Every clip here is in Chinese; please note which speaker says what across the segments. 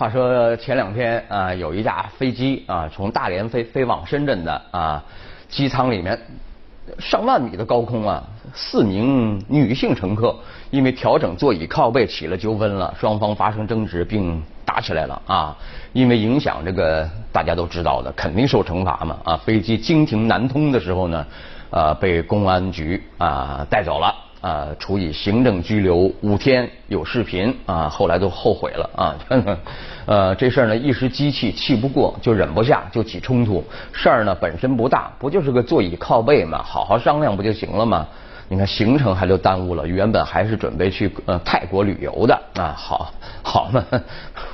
Speaker 1: 话说前两天啊，有一架飞机啊，从大连飞飞往深圳的啊，机舱里面上万米的高空啊，四名女性乘客因为调整座椅靠背起了纠纷了，双方发生争执并打起来了啊。因为影响这个大家都知道的，肯定受惩罚嘛啊。飞机经停南通的时候呢，呃，被公安局啊带走了。啊，处以行政拘留五天，有视频啊，后来都后悔了啊。呃，这事儿呢一时激气，气不过就忍不下，就起冲突。事儿呢本身不大，不就是个座椅靠背嘛，好好商量不就行了吗？你看行程还就耽误了，原本还是准备去呃泰国旅游的啊，好，好嘛，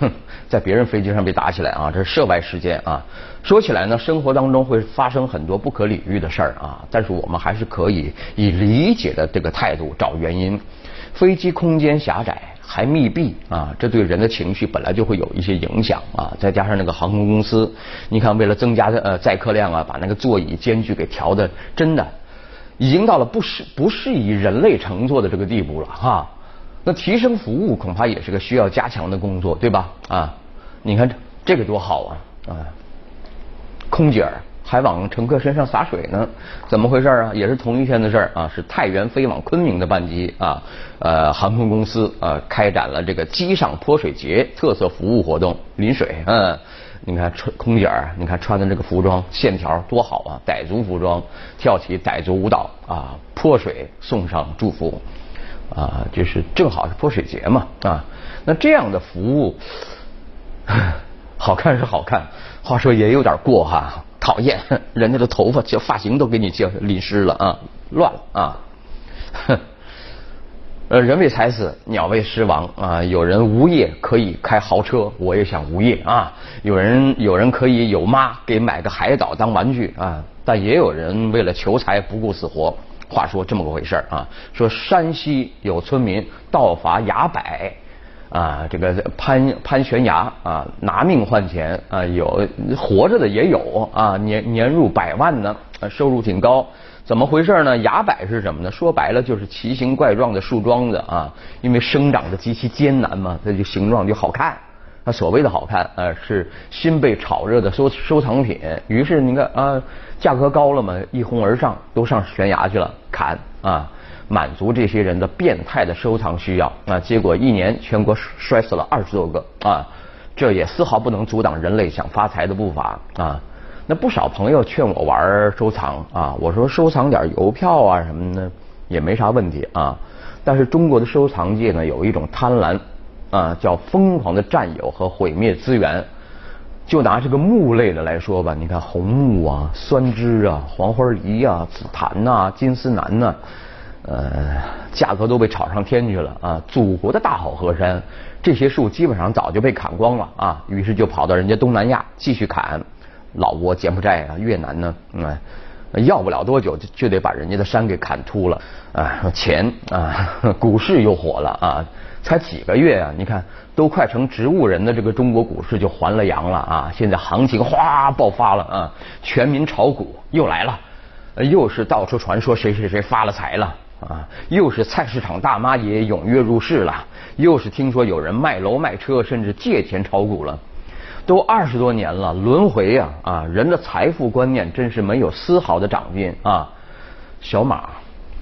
Speaker 1: 在别人飞机上被打起来啊，这是涉外事件啊。说起来呢，生活当中会发生很多不可理喻的事儿啊，但是我们还是可以以理解的这个态度找原因。飞机空间狭窄还密闭啊，这对人的情绪本来就会有一些影响啊，再加上那个航空公司，你看为了增加呃载客量啊，把那个座椅间距给调的真的。已经到了不适不适宜人类乘坐的这个地步了哈，那提升服务恐怕也是个需要加强的工作，对吧？啊，你看这这个多好啊啊！空姐儿还往乘客身上洒水呢，怎么回事啊？也是同一天的事儿啊，是太原飞往昆明的班机啊，呃，航空公司啊开展了这个机上泼水节特色服务活动，淋水，嗯。你看穿空姐儿，你看穿的这个服装线条多好啊！傣族服装，跳起傣族舞蹈啊，泼水送上祝福啊，就是正好是泼水节嘛啊。那这样的服务，好看是好看，话说也有点过哈，讨厌，人家的头发、叫发型都给你叫淋湿了啊，乱了啊。人为财死，鸟为食亡啊！有人无业可以开豪车，我也想无业啊！有人有人可以有妈给买个海岛当玩具啊！但也有人为了求财不顾死活。话说这么个回事啊，说山西有村民盗伐崖柏啊，这个攀攀悬崖啊，拿命换钱啊，有活着的也有啊，年年入百万呢，收入挺高。怎么回事呢？崖柏是什么呢？说白了就是奇形怪状的树桩子啊，因为生长的极其艰难嘛，它就形状就好看。那所谓的好看，呃，是新被炒热的收收藏品。于是你看啊，价格高了嘛，一哄而上，都上悬崖去了砍啊，满足这些人的变态的收藏需要啊。结果一年全国摔死了二十多个啊，这也丝毫不能阻挡人类想发财的步伐啊。那不少朋友劝我玩收藏啊，我说收藏点邮票啊什么的也没啥问题啊。但是中国的收藏界呢有一种贪婪啊，叫疯狂的占有和毁灭资源。就拿这个木类的来说吧，你看红木啊、酸枝啊、黄花梨啊、紫檀呐、金丝楠呐，呃，价格都被炒上天去了啊。祖国的大好河山，这些树基本上早就被砍光了啊，于是就跑到人家东南亚继续砍。老挝、柬埔寨啊、越南呢，嗯，要不了多久就就得把人家的山给砍秃了啊！钱啊，股市又火了啊！才几个月啊，你看都快成植物人的这个中国股市就还了阳了啊！现在行情哗爆发了啊！全民炒股又来了，又是到处传说谁谁谁发了财了啊！又是菜市场大妈也踊跃入市了，又是听说有人卖楼卖车，甚至借钱炒股了。都二十多年了，轮回呀啊！人的财富观念真是没有丝毫的长进啊！小马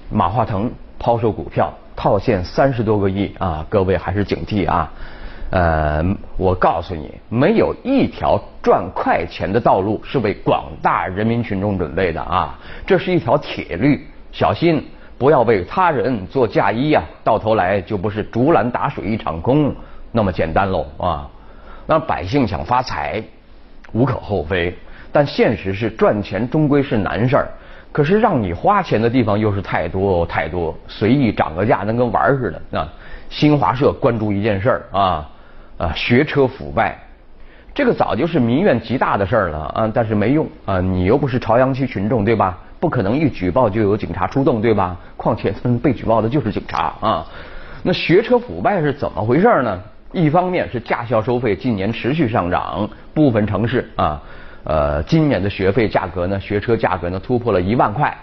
Speaker 1: 马化腾抛售股票套现三十多个亿啊！各位还是警惕啊！呃，我告诉你，没有一条赚快钱的道路是为广大人民群众准备的啊！这是一条铁律，小心不要为他人做嫁衣呀！到头来就不是竹篮打水一场空那么简单喽啊！那百姓想发财，无可厚非，但现实是赚钱终归是难事儿。可是让你花钱的地方又是太多太多，随意涨个价，能跟玩儿似的啊！新华社关注一件事儿啊啊，学车腐败，这个早就是民怨极大的事儿了啊，但是没用啊，你又不是朝阳区群众对吧？不可能一举报就有警察出动对吧？况且被举报的就是警察啊。那学车腐败是怎么回事呢？一方面是驾校收费近年持续上涨，部分城市啊，呃，今年的学费价格呢，学车价格呢突破了一万块，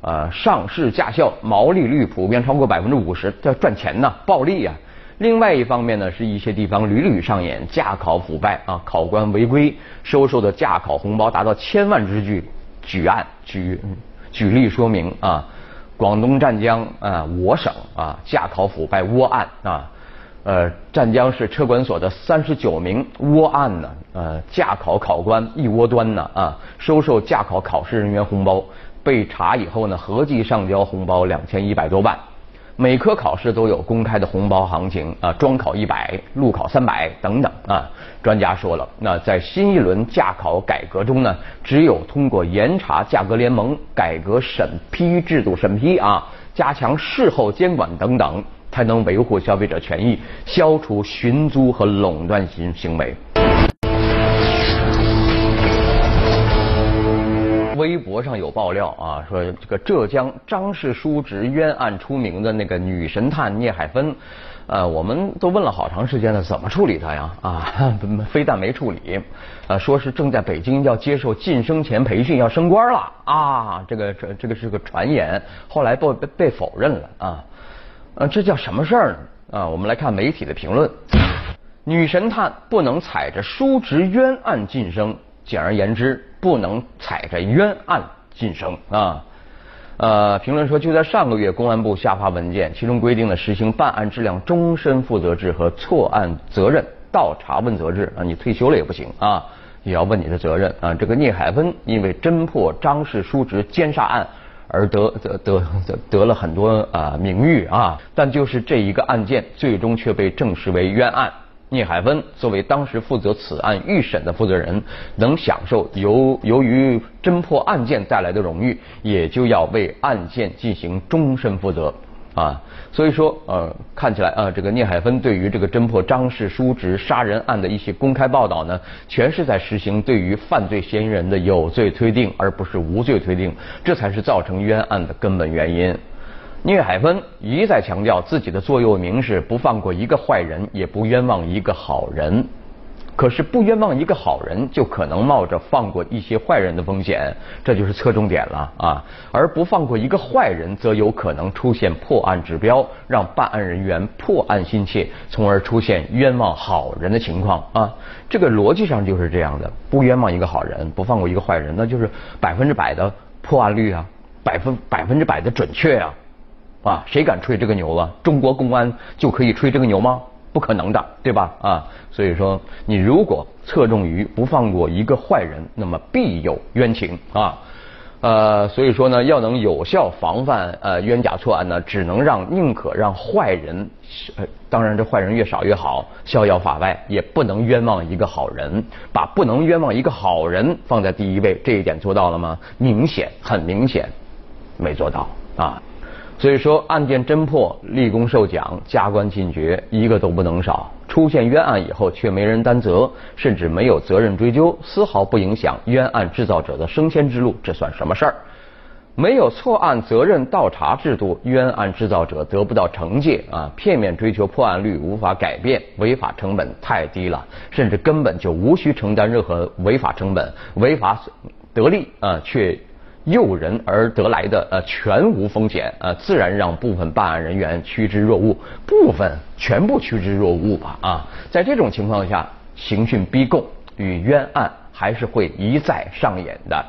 Speaker 1: 呃，上市驾校毛利率普遍超过百分之五十，叫赚钱呢，暴利啊。另外一方面呢，是一些地方屡屡上演驾考腐败啊，考官违规收受的驾考红包达到千万之巨。举案举举例说明啊，广东湛江啊，我省啊，驾考腐败窝案啊。呃，湛江市车管所的三十九名窝案呢，呃，驾考考官一窝端呢啊，收受驾考考试人员红包，被查以后呢，合计上交红包两千一百多万。每科考试都有公开的红包行情啊，专考一百，路考三百等等啊。专家说了，那在新一轮驾考改革中呢，只有通过严查价格联盟、改革审批制度审批啊，加强事后监管等等。才能维护消费者权益，消除寻租和垄断性行为。微博上有爆料啊，说这个浙江张氏叔侄冤案出名的那个女神探聂海芬，呃，我们都问了好长时间了，怎么处理她呀？啊，非但没处理，呃，说是正在北京要接受晋升前培训，要升官了啊，这个这这个是个传言，后来被被否认了啊。呃，这叫什么事儿呢？啊，我们来看媒体的评论。女神探不能踩着叔侄冤案晋升，简而言之，不能踩着冤案晋升啊。呃，评论说，就在上个月，公安部下发文件，其中规定了实行办案质量终身负责制和错案责任倒查问责制啊，你退休了也不行啊，也要问你的责任啊。这个聂海芬因为侦破张氏叔侄奸杀案。而得得得得得了很多啊名誉啊，但就是这一个案件，最终却被证实为冤案。聂海芬作为当时负责此案预审的负责人，能享受由由于侦破案件带来的荣誉，也就要为案件进行终身负责。啊，所以说，呃，看起来啊，这个聂海芬对于这个侦破张氏叔侄杀人案的一些公开报道呢，全是在实行对于犯罪嫌疑人的有罪推定，而不是无罪推定，这才是造成冤案的根本原因。聂海芬一再强调自己的座右铭是不放过一个坏人，也不冤枉一个好人。可是不冤枉一个好人，就可能冒着放过一些坏人的风险，这就是侧重点了啊！而不放过一个坏人，则有可能出现破案指标，让办案人员破案心切，从而出现冤枉好人的情况啊！这个逻辑上就是这样的：不冤枉一个好人，不放过一个坏人，那就是百分之百的破案率啊，百分百分之百的准确啊！啊，谁敢吹这个牛啊？中国公安就可以吹这个牛吗？不可能的，对吧？啊，所以说你如果侧重于不放过一个坏人，那么必有冤情啊。呃，所以说呢，要能有效防范呃冤假错案呢，只能让宁可让坏人，呃，当然这坏人越少越好，逍遥法外，也不能冤枉一个好人，把不能冤枉一个好人放在第一位，这一点做到了吗？明显，很明显，没做到啊。所以说，案件侦破、立功受奖、加官进爵，一个都不能少。出现冤案以后，却没人担责，甚至没有责任追究，丝毫不影响冤案制造者的升迁之路，这算什么事儿？没有错案责任倒查制度，冤案制造者得不到惩戒啊！片面追求破案率无法改变，违法成本太低了，甚至根本就无需承担任何违法成本，违法得利啊，却。诱人而得来的呃全无风险呃自然让部分办案人员趋之若鹜，部分全部趋之若鹜吧啊，在这种情况下，刑讯逼供与冤案还是会一再上演的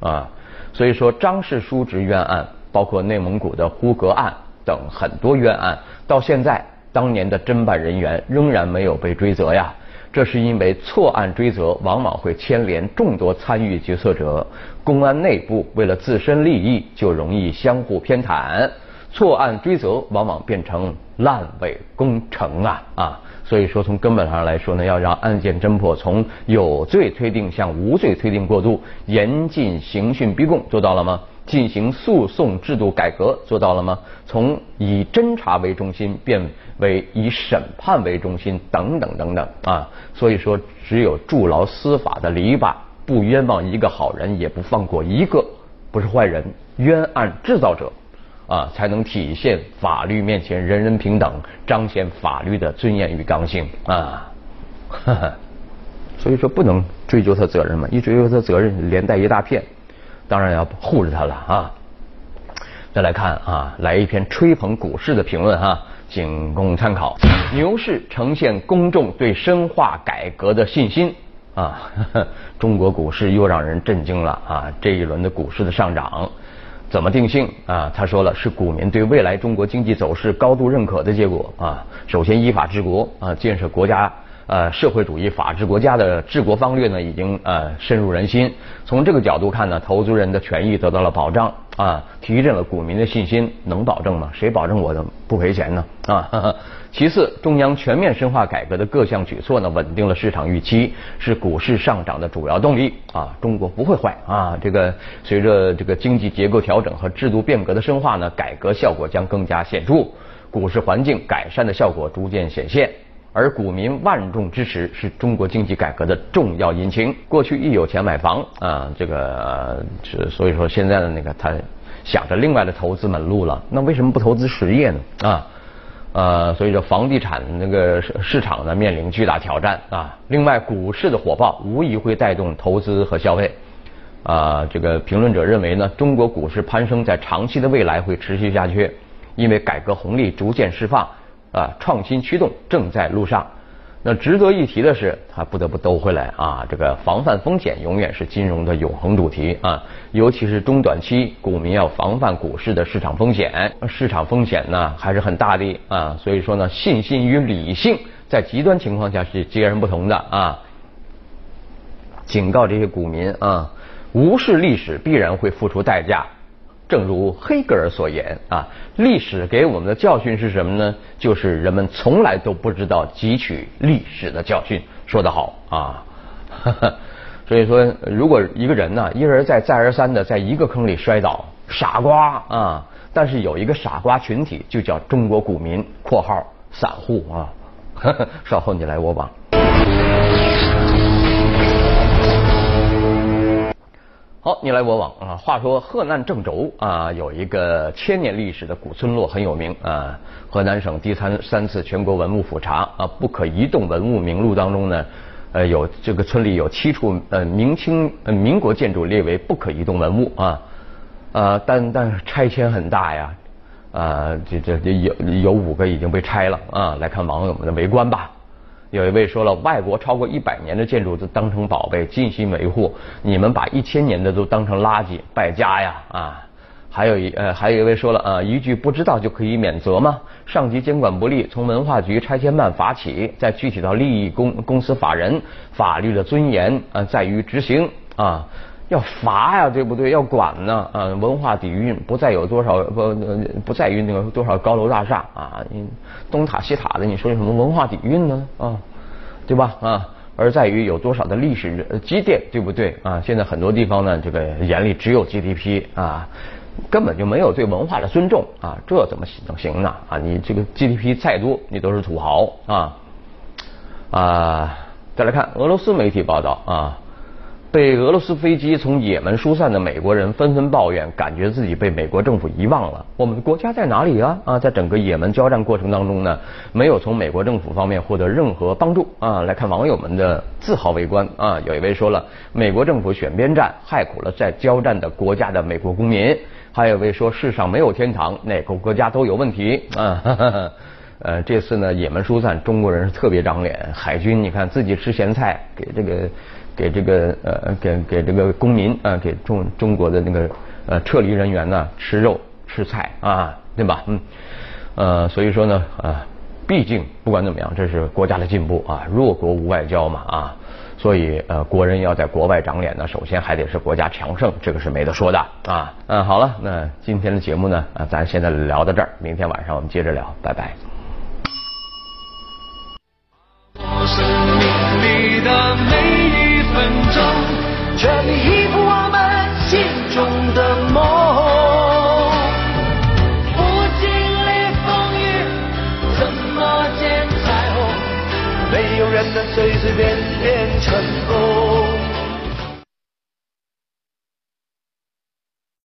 Speaker 1: 啊，所以说张氏叔侄冤案，包括内蒙古的呼格案等很多冤案，到现在当年的侦办人员仍然没有被追责呀。这是因为错案追责往往会牵连众多参与决策者，公安内部为了自身利益就容易相互偏袒，错案追责往往变成烂尾工程啊啊！所以说从根本上来说呢，要让案件侦破从有罪推定向无罪推定过渡，严禁刑讯逼供，做到了吗？进行诉讼制度改革做到了吗？从以侦查为中心变为以审判为中心，等等等等啊！所以说，只有筑牢司法的篱笆，不冤枉一个好人，也不放过一个不是坏人冤案制造者啊，才能体现法律面前人人平等，彰显法律的尊严与刚性啊！所以说，不能追究他责任嘛，一追究他责任，连带一大片。当然要护着他了啊！再来看啊，来一篇吹捧股市的评论哈。仅供参考。牛市呈现公众对深化改革的信心啊，中国股市又让人震惊了啊！这一轮的股市的上涨怎么定性啊？他说了，是股民对未来中国经济走势高度认可的结果啊。首先，依法治国啊，建设国家。呃，社会主义法治国家的治国方略呢，已经呃深入人心。从这个角度看呢，投资人的权益得到了保障啊，提振了股民的信心。能保证吗？谁保证我的不赔钱呢？啊。其次，中央全面深化改革的各项举措呢，稳定了市场预期，是股市上涨的主要动力啊。中国不会坏啊。这个随着这个经济结构调整和制度变革的深化呢，改革效果将更加显著，股市环境改善的效果逐渐显现。而股民万众支持是中国经济改革的重要引擎。过去一有钱买房啊，这个是所以说现在的那个他想着另外的投资门路了。那为什么不投资实业呢？啊，呃，所以说房地产那个市场呢面临巨大挑战啊。另外，股市的火爆无疑会带动投资和消费啊。这个评论者认为呢，中国股市攀升在长期的未来会持续下去，因为改革红利逐渐释放。啊，创新驱动正在路上。那值得一提的是，他不得不兜回来啊，这个防范风险永远是金融的永恒主题啊。尤其是中短期，股民要防范股市的市场风险。市场风险呢还是很大的啊，所以说呢，信心与理性在极端情况下是截然不同的啊。警告这些股民啊，无视历史必然会付出代价。正如黑格尔所言啊，历史给我们的教训是什么呢？就是人们从来都不知道汲取历史的教训。说得好啊！所以说，如果一个人呢一而再再而三的在一个坑里摔倒，傻瓜啊！但是有一个傻瓜群体，就叫中国股民（括号散户啊）。稍后你来我往。好，你来我往啊。话说河南郑州啊，有一个千年历史的古村落很有名啊。河南省第三三次全国文物普查啊，不可移动文物名录当中呢，呃，有这个村里有七处呃明清呃民国建筑列为不可移动文物啊啊，但但拆迁很大呀啊，这这这有有五个已经被拆了啊。来看网友们的围观吧。有一位说了，外国超过一百年的建筑都当成宝贝，尽心维护。你们把一千年的都当成垃圾，败家呀！啊，还有一呃，还有一位说了啊，一句不知道就可以免责吗？上级监管不力，从文化局拆迁办发起，再具体到利益公公司法人，法律的尊严啊在于执行啊。要罚呀，对不对？要管呢，啊，文化底蕴不再有多少不不在于那个多少高楼大厦啊，东塔西塔的，你说有什么文化底蕴呢？啊，对吧？啊，而在于有多少的历史积淀，对不对？啊，现在很多地方呢，这个眼里只有 GDP 啊，根本就没有对文化的尊重啊，这怎么行行呢？啊，你这个 GDP 再多，你都是土豪啊啊！再来看俄罗斯媒体报道啊。被俄罗斯飞机从也门疏散的美国人纷纷抱怨，感觉自己被美国政府遗忘了。我们的国家在哪里啊？啊，在整个也门交战过程当中呢，没有从美国政府方面获得任何帮助啊。来看网友们的自豪围观啊，有一位说了，美国政府选边站，害苦了在交战的国家的美国公民。还有一位说，世上没有天堂，哪个国家都有问题啊。呃，这次呢，也门疏散，中国人是特别长脸，海军你看自己吃咸菜，给这个。给这个呃给给这个公民啊，给中中国的那个呃撤离人员呢吃肉吃菜啊，对吧？嗯，呃，所以说呢啊，毕竟不管怎么样，这是国家的进步啊，弱国无外交嘛啊，所以呃国人要在国外长脸呢，首先还得是国家强盛，这个是没得说的啊。嗯，好了，那今天的节目呢啊，咱现在聊到这儿，明天晚上我们接着聊，拜拜。全力以赴